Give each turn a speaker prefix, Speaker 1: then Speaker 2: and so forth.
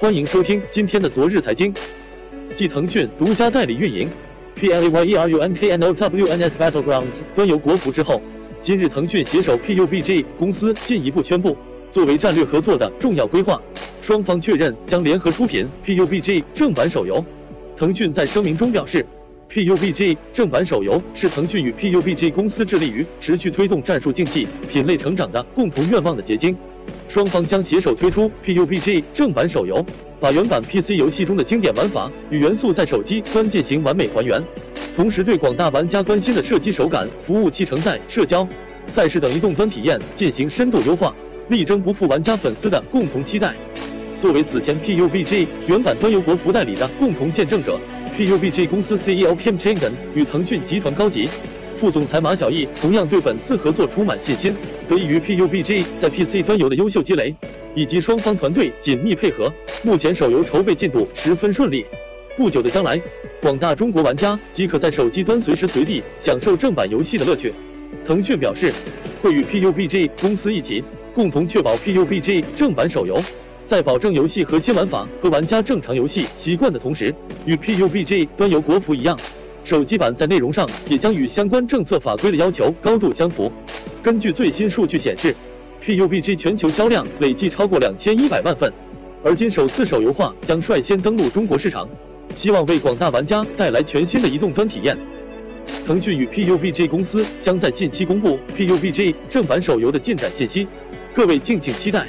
Speaker 1: 欢迎收听今天的昨日财经。继腾讯独家代理运营 PLAYERUNKNOWNS Battlegrounds 端游国服之后，今日腾讯携手 PUBG 公司进一步宣布，作为战略合作的重要规划，双方确认将联合出品 PUBG 正版手游。腾讯在声明中表示，PUBG 正版手游是腾讯与 PUBG 公司致力于持续推动战术竞技品类成长的共同愿望的结晶。双方将携手推出 PUBG 正版手游，把原版 PC 游戏中的经典玩法与元素在手机端进行完美还原，同时对广大玩家关心的射击手感、服务器承载、社交、赛事等移动端体验进行深度优化，力争不负玩家粉丝的共同期待。作为此前 PUBG 原版端游国服代理的共同见证者，PUBG 公司 CEO Kim Chang-en 与腾讯集团高级。副总裁马晓毅同样对本次合作充满信心，得益于 PUBG 在 PC 端游的优秀积累，以及双方团队紧密配合，目前手游筹备进度十分顺利。不久的将来，广大中国玩家即可在手机端随时随地享受正版游戏的乐趣。腾讯表示，会与 PUBG 公司一起，共同确保 PUBG 正版手游在保证游戏核心玩法和玩家正常游戏习惯的同时，与 PUBG 端游国服一样。手机版在内容上也将与相关政策法规的要求高度相符。根据最新数据显示，PUBG 全球销量累计超过两千一百万份，而今首次手游化将率先登陆中国市场，希望为广大玩家带来全新的移动端体验。腾讯与 PUBG 公司将在近期公布 PUBG 正版手游的进展信息，各位敬请期待。